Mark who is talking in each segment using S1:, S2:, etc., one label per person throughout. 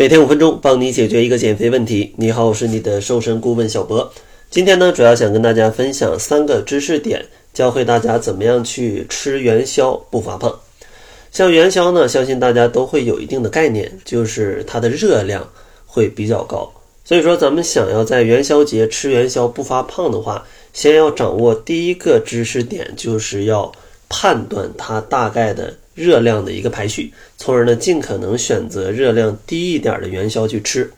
S1: 每天五分钟，帮你解决一个减肥问题。你好，我是你的瘦身顾问小博。今天呢，主要想跟大家分享三个知识点，教会大家怎么样去吃元宵不发胖。像元宵呢，相信大家都会有一定的概念，就是它的热量会比较高。所以说，咱们想要在元宵节吃元宵不发胖的话，先要掌握第一个知识点，就是要判断它大概的。热量的一个排序，从而呢尽可能选择热量低一点的元宵去吃。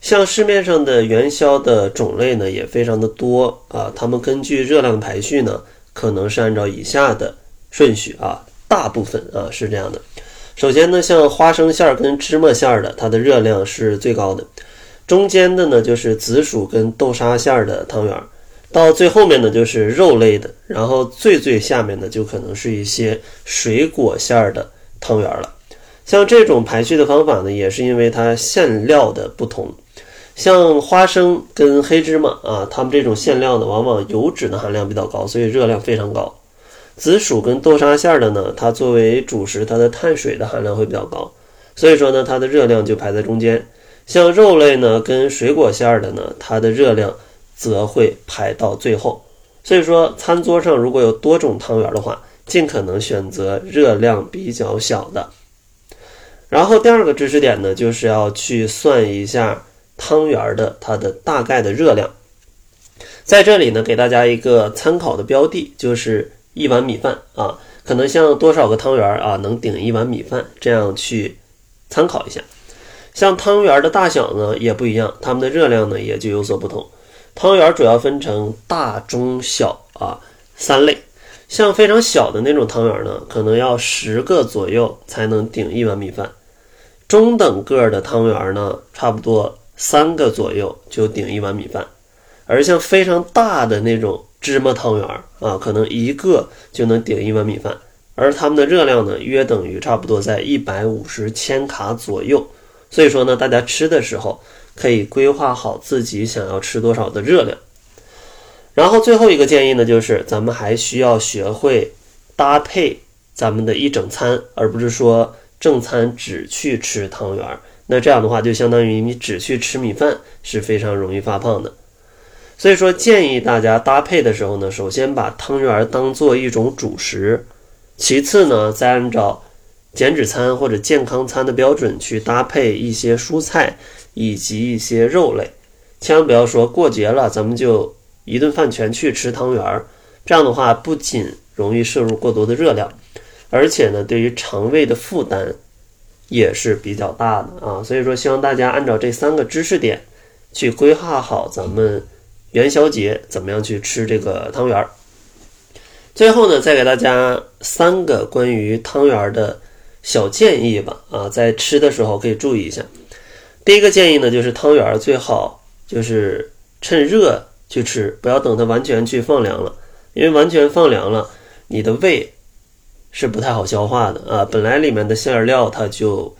S1: 像市面上的元宵的种类呢也非常的多啊，它们根据热量排序呢可能是按照以下的顺序啊，大部分啊是这样的。首先呢，像花生馅儿跟芝麻馅儿的，它的热量是最高的。中间的呢就是紫薯跟豆沙馅儿的汤圆。到最后面呢，就是肉类的，然后最最下面呢，就可能是一些水果馅儿的汤圆了。像这种排序的方法呢，也是因为它馅料的不同。像花生跟黑芝麻啊，它们这种馅料呢，往往油脂的含量比较高，所以热量非常高。紫薯跟豆沙馅儿的呢，它作为主食，它的碳水的含量会比较高，所以说呢，它的热量就排在中间。像肉类呢跟水果馅儿的呢，它的热量。则会排到最后，所以说餐桌上如果有多种汤圆的话，尽可能选择热量比较小的。然后第二个知识点呢，就是要去算一下汤圆的它的大概的热量。在这里呢，给大家一个参考的标的，就是一碗米饭啊，可能像多少个汤圆啊能顶一碗米饭，这样去参考一下。像汤圆的大小呢也不一样，它们的热量呢也就有所不同。汤圆主要分成大、中、小啊三类，像非常小的那种汤圆呢，可能要十个左右才能顶一碗米饭；中等个的汤圆呢，差不多三个左右就顶一碗米饭；而像非常大的那种芝麻汤圆啊，可能一个就能顶一碗米饭，而它们的热量呢，约等于差不多在一百五十千卡左右。所以说呢，大家吃的时候。可以规划好自己想要吃多少的热量，然后最后一个建议呢，就是咱们还需要学会搭配咱们的一整餐，而不是说正餐只去吃汤圆儿。那这样的话，就相当于你只去吃米饭是非常容易发胖的。所以说，建议大家搭配的时候呢，首先把汤圆儿当做一种主食，其次呢，再按照减脂餐或者健康餐的标准去搭配一些蔬菜。以及一些肉类，千万不要说过节了，咱们就一顿饭全去吃汤圆儿。这样的话，不仅容易摄入过多的热量，而且呢，对于肠胃的负担也是比较大的啊。所以说，希望大家按照这三个知识点去规划好咱们元宵节怎么样去吃这个汤圆儿。最后呢，再给大家三个关于汤圆儿的小建议吧啊，在吃的时候可以注意一下。第一个建议呢，就是汤圆最好就是趁热去吃，不要等它完全去放凉了，因为完全放凉了，你的胃是不太好消化的啊。本来里面的馅料它就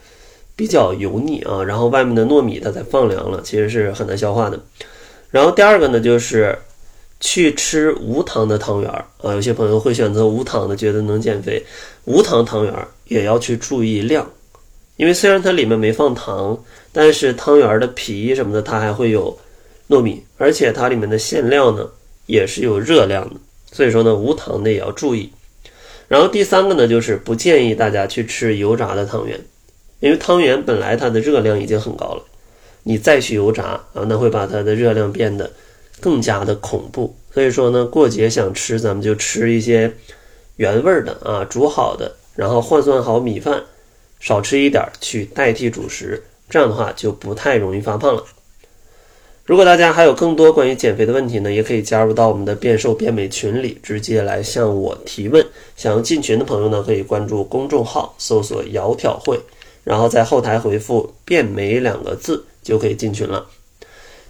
S1: 比较油腻啊，然后外面的糯米它再放凉了，其实是很难消化的。然后第二个呢，就是去吃无糖的汤圆儿啊，有些朋友会选择无糖的，觉得能减肥，无糖汤圆儿也要去注意量。因为虽然它里面没放糖，但是汤圆儿的皮什么的它还会有糯米，而且它里面的馅料呢也是有热量的，所以说呢无糖的也要注意。然后第三个呢就是不建议大家去吃油炸的汤圆，因为汤圆本来它的热量已经很高了，你再去油炸啊，那会把它的热量变得更加的恐怖。所以说呢过节想吃咱们就吃一些原味的啊，煮好的，然后换算好米饭。少吃一点去代替主食，这样的话就不太容易发胖了。如果大家还有更多关于减肥的问题呢，也可以加入到我们的变瘦变美群里，直接来向我提问。想要进群的朋友呢，可以关注公众号，搜索“窈窕会”，然后在后台回复“变美”两个字就可以进群了。